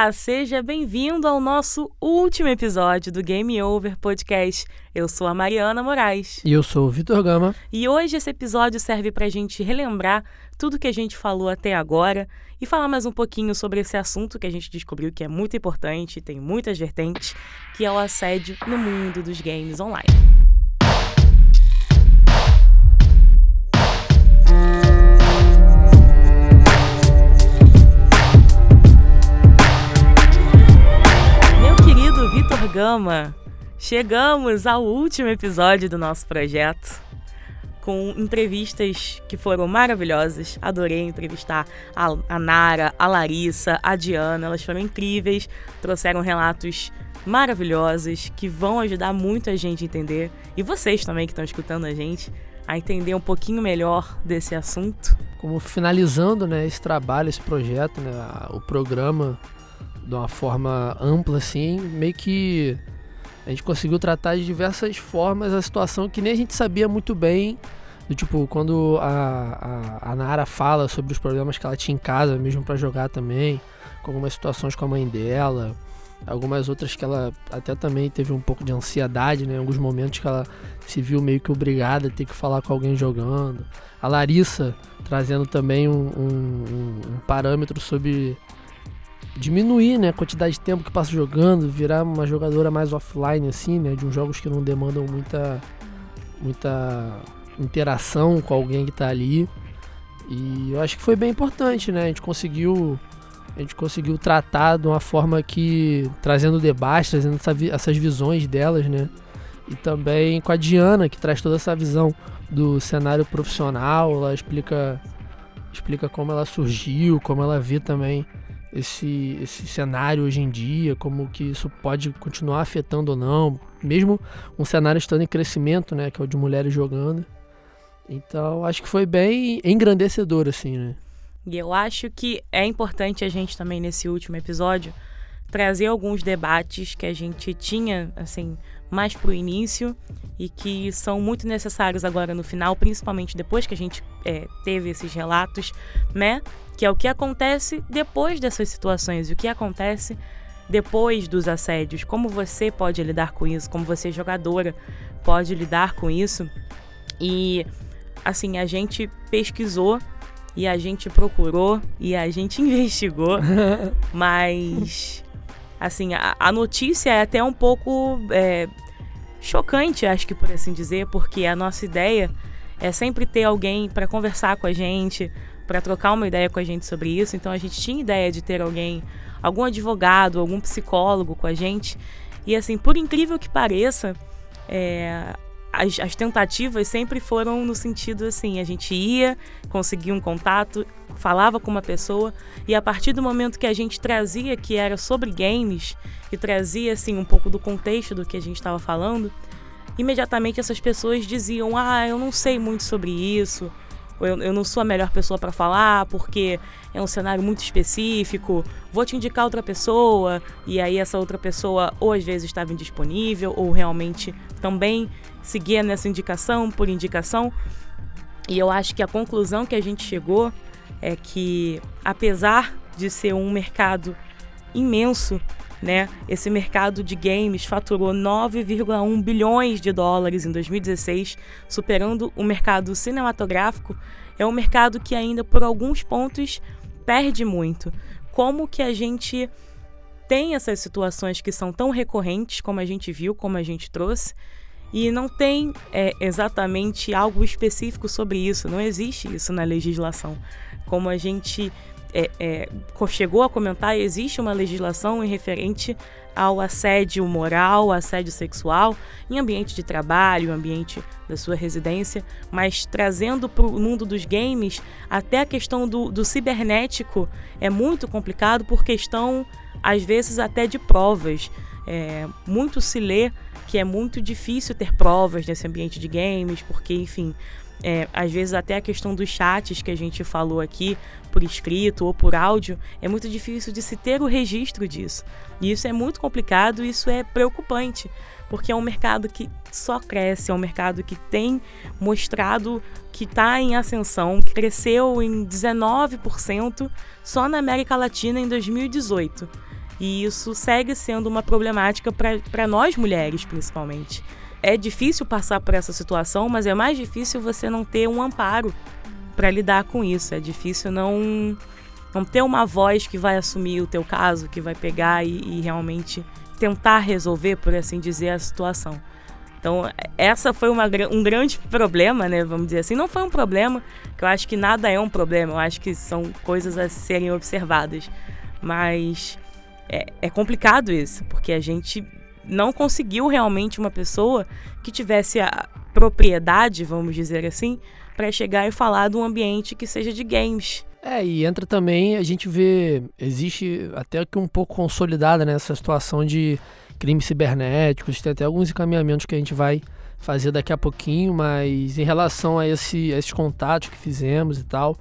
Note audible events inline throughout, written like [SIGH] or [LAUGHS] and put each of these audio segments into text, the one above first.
Olá, seja bem-vindo ao nosso último episódio do Game Over Podcast. Eu sou a Mariana Moraes. E eu sou o Vitor Gama. E hoje esse episódio serve para a gente relembrar tudo que a gente falou até agora e falar mais um pouquinho sobre esse assunto que a gente descobriu que é muito importante, tem muitas vertentes, que é o assédio no mundo dos games online. Gama, chegamos ao último episódio do nosso projeto com entrevistas que foram maravilhosas. Adorei entrevistar a, a Nara, a Larissa, a Diana, elas foram incríveis, trouxeram relatos maravilhosos que vão ajudar muito a gente a entender e vocês também que estão escutando a gente a entender um pouquinho melhor desse assunto. Como finalizando, né, esse trabalho, esse projeto, né, o programa de uma forma ampla, assim, meio que a gente conseguiu tratar de diversas formas a situação que nem a gente sabia muito bem. Do tipo, quando a, a, a Nara fala sobre os problemas que ela tinha em casa, mesmo para jogar também, com algumas situações com a mãe dela, algumas outras que ela até também teve um pouco de ansiedade, né? Em alguns momentos que ela se viu meio que obrigada a ter que falar com alguém jogando. A Larissa trazendo também um, um, um parâmetro sobre diminuir né, a quantidade de tempo que passa jogando, virar uma jogadora mais offline, assim, né? De uns jogos que não demandam muita, muita interação com alguém que está ali. E eu acho que foi bem importante, né? A gente conseguiu. A gente conseguiu tratar de uma forma que. trazendo debate, trazendo essa, essas visões delas, né? E também com a Diana, que traz toda essa visão do cenário profissional. Ela explica, explica como ela surgiu, como ela vê também esse, esse cenário hoje em dia, como que isso pode continuar afetando ou não, mesmo um cenário estando em crescimento, né, que é o de mulheres jogando. Então, acho que foi bem engrandecedor, assim, né. E eu acho que é importante a gente também, nesse último episódio, trazer alguns debates que a gente tinha, assim, mais pro início e que são muito necessários agora no final, principalmente depois que a gente é, teve esses relatos, né? Que é o que acontece depois dessas situações, o que acontece depois dos assédios, como você pode lidar com isso, como você jogadora pode lidar com isso. E assim, a gente pesquisou e a gente procurou e a gente [LAUGHS] investigou, [LAUGHS] mas assim, a, a notícia é até um pouco é, chocante, acho que por assim dizer, porque a nossa ideia é sempre ter alguém para conversar com a gente, para trocar uma ideia com a gente sobre isso. Então a gente tinha ideia de ter alguém, algum advogado, algum psicólogo com a gente. E assim, por incrível que pareça, é, as, as, tentativas sempre foram no sentido assim: a gente ia, conseguia um contato, falava com uma pessoa, e a partir do momento que a gente trazia que era sobre games, e trazia assim um pouco do contexto do que a gente estava falando, imediatamente essas pessoas diziam: Ah, eu não sei muito sobre isso, eu, eu não sou a melhor pessoa para falar porque é um cenário muito específico, vou te indicar outra pessoa, e aí essa outra pessoa ou às vezes estava indisponível, ou realmente também seguia nessa indicação por indicação. E eu acho que a conclusão que a gente chegou é que, apesar de ser um mercado imenso, né? Esse mercado de games faturou 9,1 bilhões de dólares em 2016, superando o mercado cinematográfico. É um mercado que ainda por alguns pontos perde muito. Como que a gente tem essas situações que são tão recorrentes, como a gente viu, como a gente trouxe, e não tem é, exatamente algo específico sobre isso, não existe isso na legislação. Como a gente é, é, chegou a comentar, existe uma legislação em referente ao assédio moral, assédio sexual em ambiente de trabalho, ambiente da sua residência, mas trazendo para o mundo dos games, até a questão do, do cibernético é muito complicado por questão, às vezes, até de provas. É, muito se lê que é muito difícil ter provas nesse ambiente de games, porque, enfim, é, às vezes até a questão dos chats que a gente falou aqui, por escrito ou por áudio, é muito difícil de se ter o registro disso. E isso é muito complicado, isso é preocupante, porque é um mercado que só cresce, é um mercado que tem mostrado que está em ascensão, que cresceu em 19% só na América Latina em 2018. E isso segue sendo uma problemática para nós mulheres, principalmente. É difícil passar por essa situação, mas é mais difícil você não ter um amparo para lidar com isso. É difícil não não ter uma voz que vai assumir o teu caso, que vai pegar e, e realmente tentar resolver, por assim dizer, a situação. Então, essa foi uma, um grande problema, né? Vamos dizer assim. Não foi um problema, que eu acho que nada é um problema, eu acho que são coisas a serem observadas. Mas é, é complicado isso, porque a gente não conseguiu realmente uma pessoa que tivesse a propriedade, vamos dizer assim, para chegar e falar de um ambiente que seja de games. É, e entra também, a gente vê, existe até que um pouco consolidada nessa situação de crimes cibernéticos, tem até alguns encaminhamentos que a gente vai fazer daqui a pouquinho, mas em relação a, esse, a esses contatos que fizemos e tal,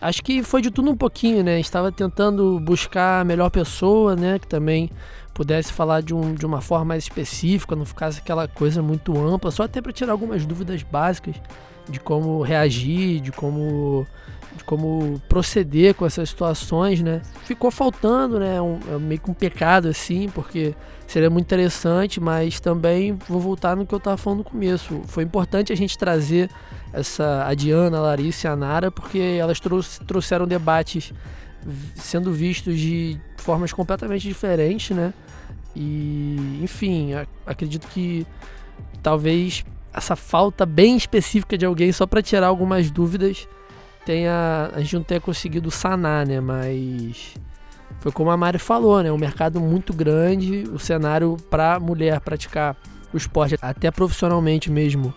acho que foi de tudo um pouquinho, né? Estava tentando buscar a melhor pessoa, né? Que também pudesse falar de, um, de uma forma mais específica, não ficasse aquela coisa muito ampla, só até para tirar algumas dúvidas básicas de como reagir, de como de como proceder com essas situações, né? Ficou faltando, né? Um, é meio que um pecado assim, porque seria muito interessante, mas também vou voltar no que eu estava falando no começo. Foi importante a gente trazer essa a Diana, a Larissa e a Nara, porque elas trouxeram debates sendo vistos de formas completamente diferentes, né? E, enfim, acredito que talvez essa falta bem específica de alguém só para tirar algumas dúvidas tenha a gente não tenha conseguido sanar, né? Mas foi como a Mari falou, né? Um mercado muito grande, o cenário para mulher praticar o esporte até profissionalmente mesmo,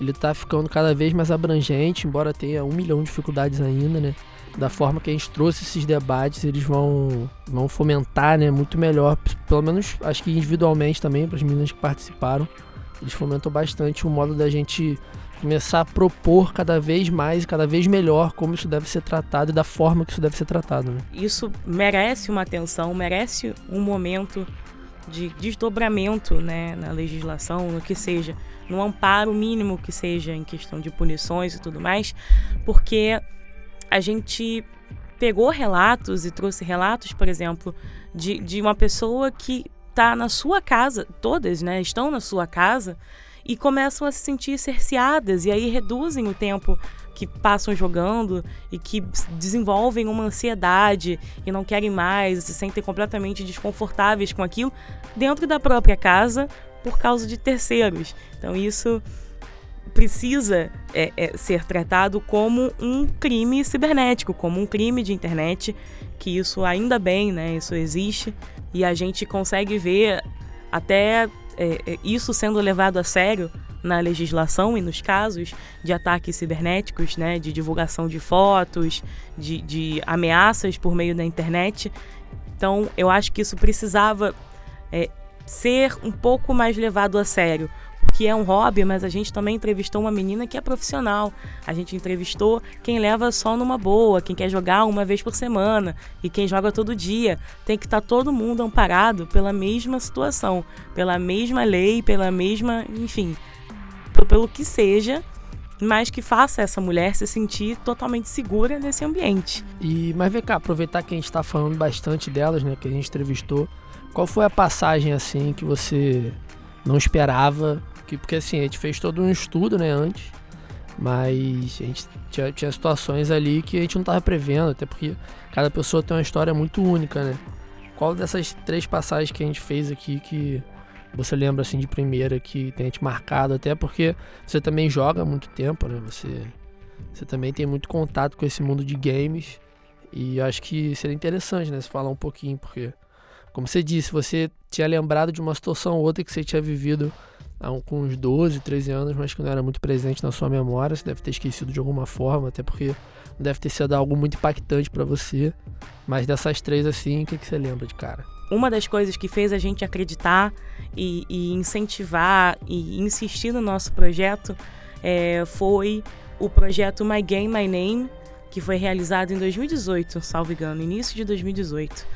ele tá ficando cada vez mais abrangente, embora tenha um milhão de dificuldades ainda, né? Da forma que a gente trouxe esses debates, eles vão, vão fomentar, né? Muito melhor, pelo menos acho que individualmente também, para as meninas que participaram, eles fomentam bastante o modo da gente começar a propor cada vez mais, cada vez melhor como isso deve ser tratado e da forma que isso deve ser tratado. Né? Isso merece uma atenção, merece um momento de desdobramento né, na legislação, no que seja, no amparo mínimo que seja em questão de punições e tudo mais, porque a gente pegou relatos e trouxe relatos, por exemplo, de, de uma pessoa que está na sua casa, todas né, estão na sua casa e começam a se sentir cerceadas e aí reduzem o tempo que passam jogando e que desenvolvem uma ansiedade e não querem mais, se sentem completamente desconfortáveis com aquilo dentro da própria casa por causa de terceiros. Então isso precisa é, é, ser tratado como um crime cibernético, como um crime de internet, que isso ainda bem, né? Isso existe e a gente consegue ver até é, é, isso sendo levado a sério na legislação e nos casos de ataques cibernéticos, né, de divulgação de fotos, de, de ameaças por meio da internet. Então, eu acho que isso precisava é, ser um pouco mais levado a sério, porque é um hobby, mas a gente também entrevistou uma menina que é profissional. A gente entrevistou quem leva só numa boa, quem quer jogar uma vez por semana e quem joga todo dia. Tem que estar tá todo mundo amparado pela mesma situação, pela mesma lei, pela mesma, enfim, pelo que seja, mas que faça essa mulher se sentir totalmente segura nesse ambiente. E mas vem cá, aproveitar que a gente está falando bastante delas, né, que a gente entrevistou. Qual foi a passagem assim que você não esperava que, porque assim, a gente fez todo um estudo, né, antes. Mas a gente tinha, tinha situações ali que a gente não estava prevendo, até porque cada pessoa tem uma história muito única, né? Qual dessas três passagens que a gente fez aqui que você lembra assim de primeira que tem te marcado, até porque você também joga há muito tempo, né? Você, você também tem muito contato com esse mundo de games. E acho que seria interessante, né? Você falar um pouquinho, porque, como você disse, você tinha lembrado de uma situação ou outra que você tinha vivido com uns 12, 13 anos, mas que não era muito presente na sua memória. Você deve ter esquecido de alguma forma, até porque deve ter sido algo muito impactante para você. Mas dessas três, assim, o que, que você lembra de cara? Uma das coisas que fez a gente acreditar e, e incentivar e insistir no nosso projeto é, foi o projeto My Game, My Name, que foi realizado em 2018, salvo engano, início de 2018.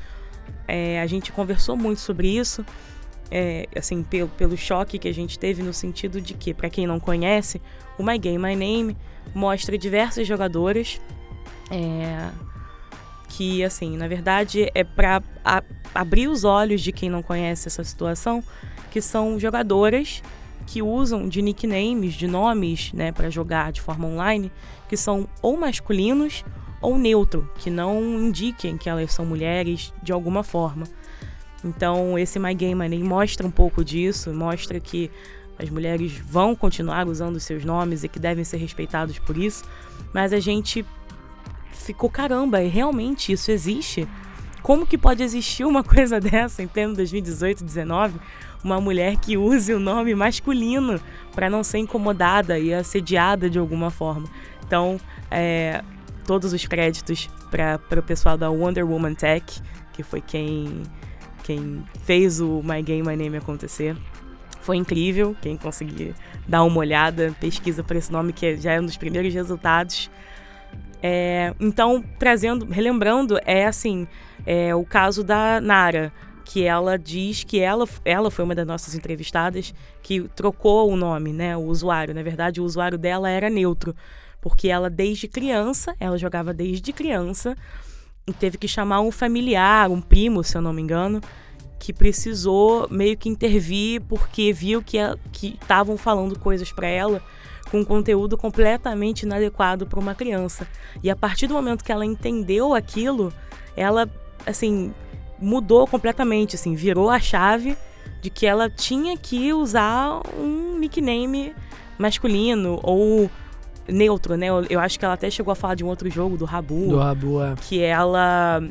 É, a gente conversou muito sobre isso é, assim, pelo, pelo choque que a gente teve no sentido de que, para quem não conhece, o My Game My Name mostra diversas jogadoras é, que, assim, na verdade é para abrir os olhos de quem não conhece essa situação, que são jogadoras que usam de nicknames, de nomes, né, para jogar de forma online, que são ou masculinos ou neutro, que não indiquem que elas são mulheres de alguma forma. Então, esse My My Name mostra um pouco disso, mostra que as mulheres vão continuar usando seus nomes e que devem ser respeitados por isso, mas a gente ficou caramba, realmente isso existe? Como que pode existir uma [LAUGHS] coisa dessa em pleno 2018, 2019? Uma mulher que use o nome masculino para não ser incomodada e assediada de alguma forma. Então, é, todos os créditos para o pessoal da Wonder Woman Tech, que foi quem, quem fez o My Game My Name acontecer. Foi incrível, quem conseguir dar uma olhada, pesquisa por esse nome que já é um dos primeiros resultados. É, então, trazendo, relembrando, é assim, é o caso da Nara, que ela diz que ela, ela foi uma das nossas entrevistadas que trocou o nome, né, o usuário. Na verdade, o usuário dela era neutro, porque ela desde criança, ela jogava desde criança teve que chamar um familiar, um primo, se eu não me engano, que precisou meio que intervir porque viu que estavam falando coisas para ela com conteúdo completamente inadequado para uma criança. E a partir do momento que ela entendeu aquilo, ela assim mudou completamente, assim, virou a chave de que ela tinha que usar um nickname masculino ou neutro, né? Eu acho que ela até chegou a falar de um outro jogo do Rabu, do Rabu é. que ela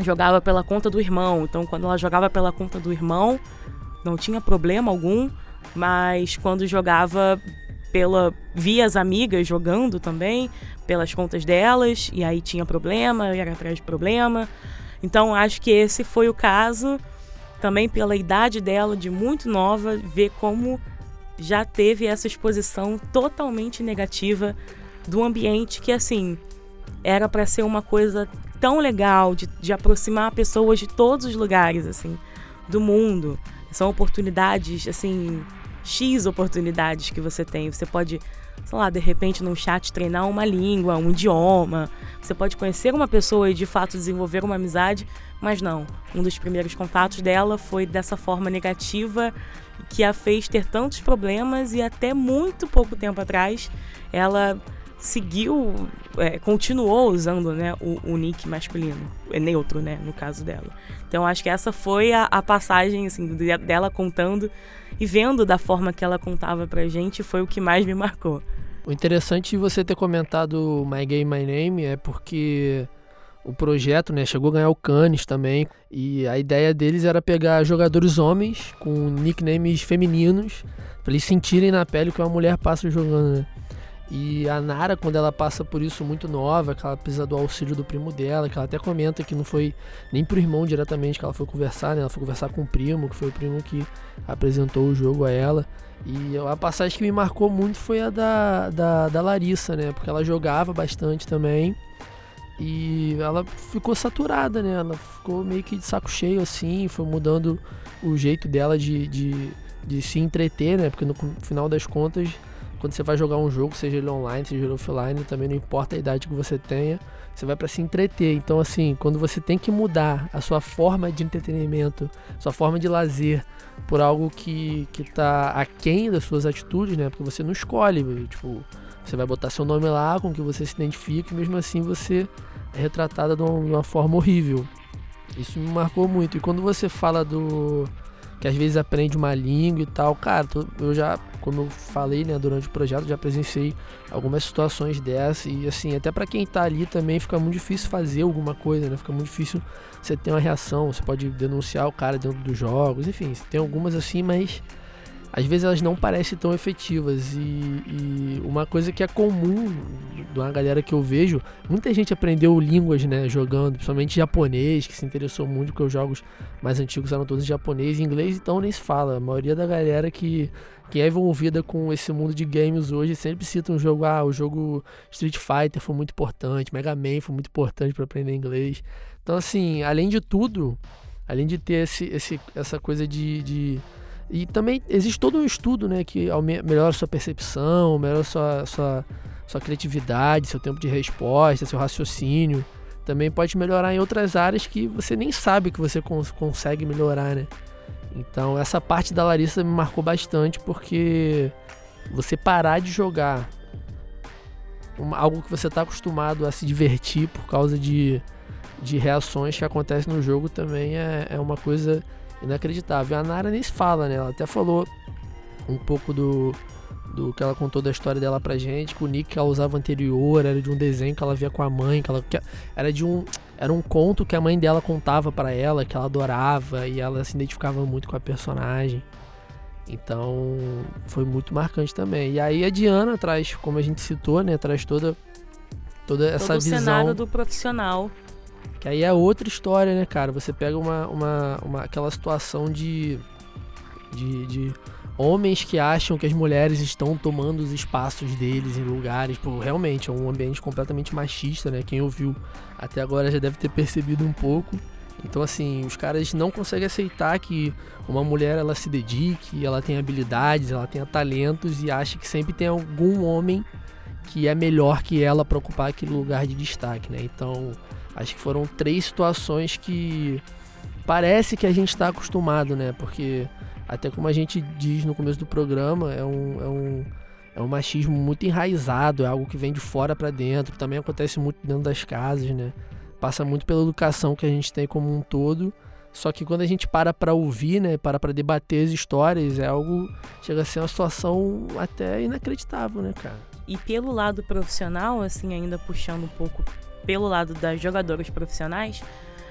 jogava pela conta do irmão. Então, quando ela jogava pela conta do irmão, não tinha problema algum, mas quando jogava pela via as amigas jogando também, pelas contas delas, e aí tinha problema, era atrás de problema. Então acho que esse foi o caso, também pela idade dela, de muito nova, ver como já teve essa exposição totalmente negativa do ambiente que assim era para ser uma coisa tão legal de, de aproximar pessoas de todos os lugares assim do mundo são oportunidades assim X oportunidades que você tem. Você pode, sei lá, de repente num chat treinar uma língua, um idioma. Você pode conhecer uma pessoa e de fato desenvolver uma amizade, mas não. Um dos primeiros contatos dela foi dessa forma negativa que a fez ter tantos problemas e até muito pouco tempo atrás ela seguiu, é, continuou usando né, o, o, nick masculino, é neutro, né, no caso dela. Então acho que essa foi a, a passagem assim, dela contando e vendo da forma que ela contava pra gente foi o que mais me marcou. O interessante de você ter comentado My Game My Name é porque o projeto né, chegou a ganhar o Cannes também. E a ideia deles era pegar jogadores homens com nicknames femininos para eles sentirem na pele que uma mulher passa jogando. Né? E a Nara, quando ela passa por isso muito nova, que ela precisa do auxílio do primo dela, que ela até comenta que não foi nem pro irmão diretamente que ela foi conversar, né? Ela foi conversar com o primo, que foi o primo que apresentou o jogo a ela. E a passagem que me marcou muito foi a da, da, da Larissa, né? Porque ela jogava bastante também. E ela ficou saturada, né? Ela ficou meio que de saco cheio assim, foi mudando o jeito dela de, de, de se entreter, né? Porque no final das contas quando você vai jogar um jogo, seja ele online, seja ele offline, também não importa a idade que você tenha, você vai para se entreter. Então, assim, quando você tem que mudar a sua forma de entretenimento, sua forma de lazer por algo que, que tá aquém das suas atitudes, né? Porque você não escolhe, tipo, você vai botar seu nome lá com que você se identifique, e mesmo assim você é retratada de uma forma horrível. Isso me marcou muito. E quando você fala do que às vezes aprende uma língua e tal. Cara, eu já, como eu falei, né, durante o projeto, já presenciei algumas situações dessas e assim, até para quem tá ali também fica muito difícil fazer alguma coisa, né? Fica muito difícil você ter uma reação, você pode denunciar o cara dentro dos jogos, enfim, tem algumas assim, mas às vezes elas não parecem tão efetivas. E, e, uma coisa que é comum de uma galera que eu vejo, muita gente aprendeu línguas, né, jogando, principalmente japonês, que se interessou muito, porque os jogos mais antigos eram todos japonês e inglês, então nem se fala. A maioria da galera que, que é envolvida com esse mundo de games hoje sempre cita um jogo, ah, o jogo Street Fighter foi muito importante, Mega Man foi muito importante para aprender inglês. Então, assim, além de tudo, além de ter esse, esse, essa coisa de, de e também existe todo um estudo né, que melhora sua percepção, melhora sua, sua, sua criatividade, seu tempo de resposta, seu raciocínio. também pode melhorar em outras áreas que você nem sabe que você cons consegue melhorar, né? Então essa parte da Larissa me marcou bastante porque você parar de jogar uma, algo que você está acostumado a se divertir por causa de, de reações que acontecem no jogo também é, é uma coisa inacreditável. A Nara nem se fala, né? Ela até falou um pouco do, do que ela contou da história dela pra gente, que o nick que ela usava anterior era de um desenho que ela via com a mãe, que ela que era de um era um conto que a mãe dela contava para ela, que ela adorava e ela se identificava muito com a personagem. Então, foi muito marcante também. E aí a Diana traz, como a gente citou, né, traz toda toda essa Todo visão. o cenário do profissional. Que aí é outra história, né, cara? Você pega uma, uma, uma aquela situação de, de, de homens que acham que as mulheres estão tomando os espaços deles em lugares, pô, realmente é um ambiente completamente machista, né? Quem ouviu até agora já deve ter percebido um pouco. Então assim, os caras não conseguem aceitar que uma mulher ela se dedique, ela tem habilidades, ela tenha talentos e acha que sempre tem algum homem que é melhor que ela para ocupar aquele lugar de destaque, né? Então, acho que foram três situações que parece que a gente está acostumado, né? Porque até como a gente diz no começo do programa, é um, é um, é um machismo muito enraizado, é algo que vem de fora para dentro, também acontece muito dentro das casas, né? Passa muito pela educação que a gente tem como um todo. Só que quando a gente para para ouvir, né, para para debater as histórias, é algo chega a ser uma situação até inacreditável, né, cara? E pelo lado profissional, assim, ainda puxando um pouco pelo lado das jogadoras profissionais,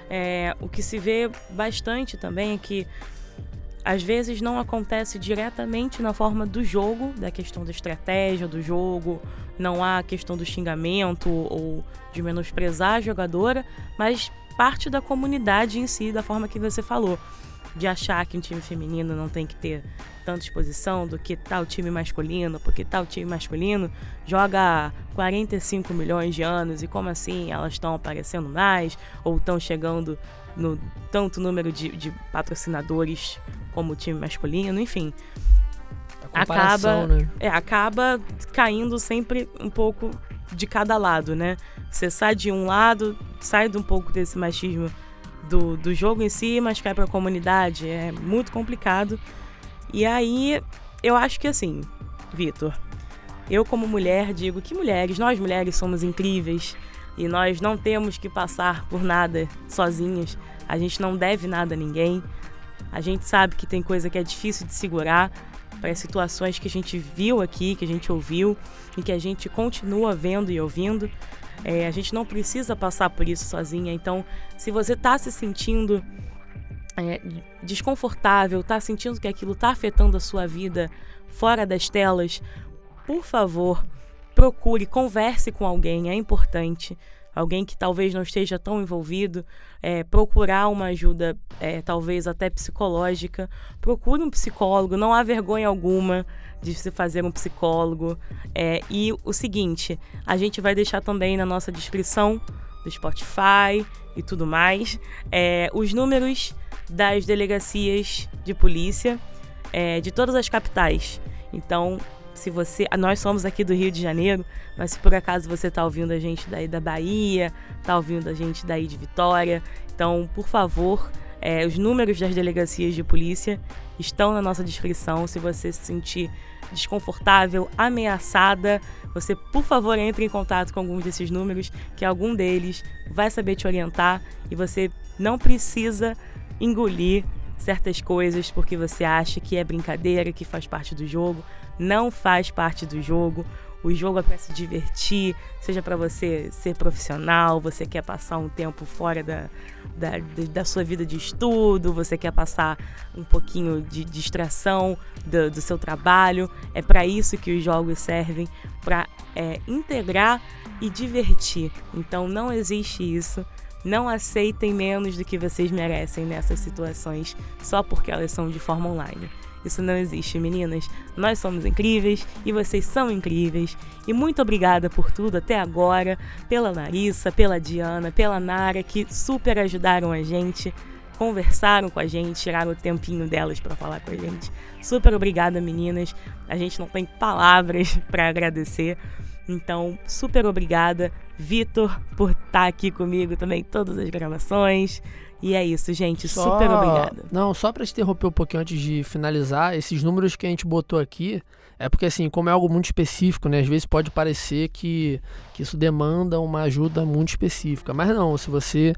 é, o que se vê bastante também é que às vezes não acontece diretamente na forma do jogo, da questão da estratégia do jogo, não há a questão do xingamento ou de menosprezar a jogadora, mas parte da comunidade em si, da forma que você falou, de achar que um time feminino não tem que ter tanta exposição do que tal time masculino, porque tal time masculino joga há 45 milhões de anos e como assim elas estão aparecendo mais ou estão chegando no tanto número de, de patrocinadores como o time masculino, enfim. Acaba, né? é, acaba caindo sempre um pouco de cada lado, né? Você sai de um lado, sai de um pouco desse machismo do, do jogo em si, mas cai para a comunidade. É muito complicado. E aí, eu acho que assim, Vitor, eu como mulher digo que mulheres, nós mulheres somos incríveis e nós não temos que passar por nada sozinhas. A gente não deve nada a ninguém. A gente sabe que tem coisa que é difícil de segurar para situações que a gente viu aqui, que a gente ouviu e que a gente continua vendo e ouvindo. É, a gente não precisa passar por isso sozinha. Então, se você está se sentindo é, desconfortável, está sentindo que aquilo está afetando a sua vida fora das telas, por favor, procure, converse com alguém, é importante alguém que talvez não esteja tão envolvido, é, procurar uma ajuda, é, talvez até psicológica. Procure um psicólogo, não há vergonha alguma de se fazer um psicólogo. É, e o seguinte, a gente vai deixar também na nossa descrição do Spotify e tudo mais é, os números das delegacias de polícia é, de todas as capitais. Então, se você. Nós somos aqui do Rio de Janeiro, mas se por acaso você está ouvindo a gente daí da Bahia, está ouvindo a gente daí de Vitória, então, por favor, é, os números das delegacias de polícia estão na nossa descrição. Se você se sentir desconfortável, ameaçada, você, por favor, entre em contato com alguns desses números, que algum deles vai saber te orientar e você não precisa engolir certas coisas porque você acha que é brincadeira, que faz parte do jogo não faz parte do jogo. O jogo é para se divertir, seja para você ser profissional, você quer passar um tempo fora da, da, da sua vida de estudo, você quer passar um pouquinho de distração do, do seu trabalho. É para isso que os jogos servem para é, integrar e divertir. Então não existe isso. Não aceitem menos do que vocês merecem nessas situações só porque elas são de forma online. Isso não existe, meninas. Nós somos incríveis e vocês são incríveis. E muito obrigada por tudo até agora, pela Larissa, pela Diana, pela Nara, que super ajudaram a gente, conversaram com a gente, tiraram o tempinho delas para falar com a gente. Super obrigada, meninas. A gente não tem palavras [LAUGHS] para agradecer. Então, super obrigada, Vitor, por estar tá aqui comigo também todas as gravações. E é isso, gente. Só... Super obrigada. Não, só para te interromper um pouquinho antes de finalizar, esses números que a gente botou aqui é porque, assim, como é algo muito específico, né? Às vezes pode parecer que, que isso demanda uma ajuda muito específica. Mas não, se você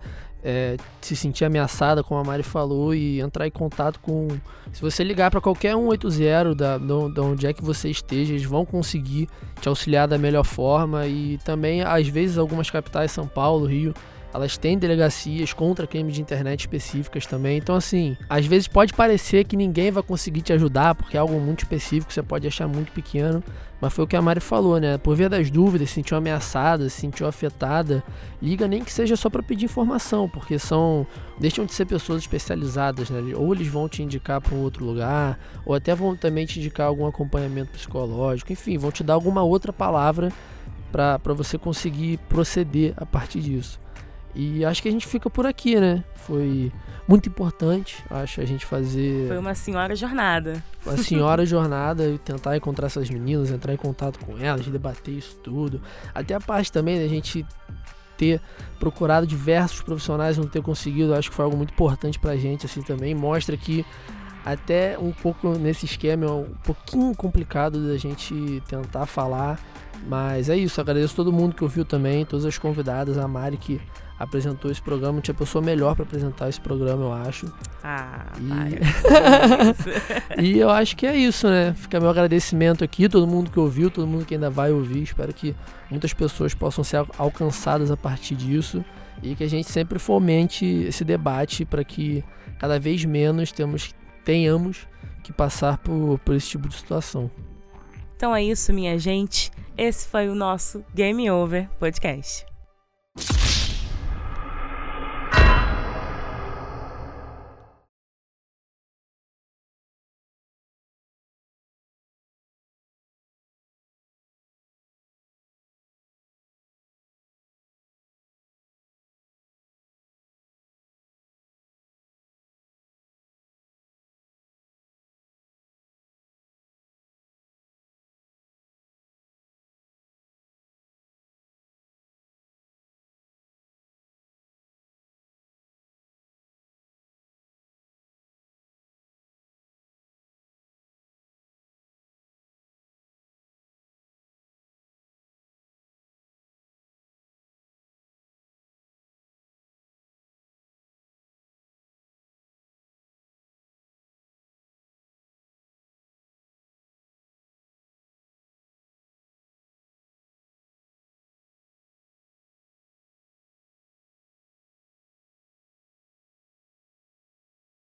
é, se sentir ameaçada, como a Mari falou, e entrar em contato com. Se você ligar para qualquer 180 da, da onde é que você esteja, eles vão conseguir te auxiliar da melhor forma. E também, às vezes, algumas capitais, São Paulo, Rio, elas têm delegacias contra crimes de internet específicas também. Então, assim, às vezes pode parecer que ninguém vai conseguir te ajudar, porque é algo muito específico, você pode achar muito pequeno. Mas foi o que a Mari falou, né? Por via das dúvidas, se sentiu ameaçada, se sentiu afetada, liga nem que seja só para pedir informação, porque são. deixam de ser pessoas especializadas, né? Ou eles vão te indicar para um outro lugar, ou até vão também te indicar algum acompanhamento psicológico, enfim, vão te dar alguma outra palavra para você conseguir proceder a partir disso. E acho que a gente fica por aqui, né? Foi muito importante, acho, a gente fazer. Foi uma senhora jornada. Uma [LAUGHS] senhora jornada e tentar encontrar essas meninas, entrar em contato com elas, debater isso tudo. Até a parte também da gente ter procurado diversos profissionais não ter conseguido, acho que foi algo muito importante pra gente, assim também. Mostra que até um pouco nesse esquema é um pouquinho complicado da gente tentar falar. Mas é isso, agradeço todo mundo que ouviu também, todas as convidadas, a Mari que apresentou esse programa. Não tinha pessoa melhor para apresentar esse programa, eu acho. Ah, e... [LAUGHS] e eu acho que é isso, né? Fica meu agradecimento aqui, todo mundo que ouviu, todo mundo que ainda vai ouvir. Espero que muitas pessoas possam ser alcançadas a partir disso e que a gente sempre fomente esse debate para que cada vez menos temos, tenhamos que passar por, por esse tipo de situação. Então é isso, minha gente. Esse foi o nosso Game Over Podcast.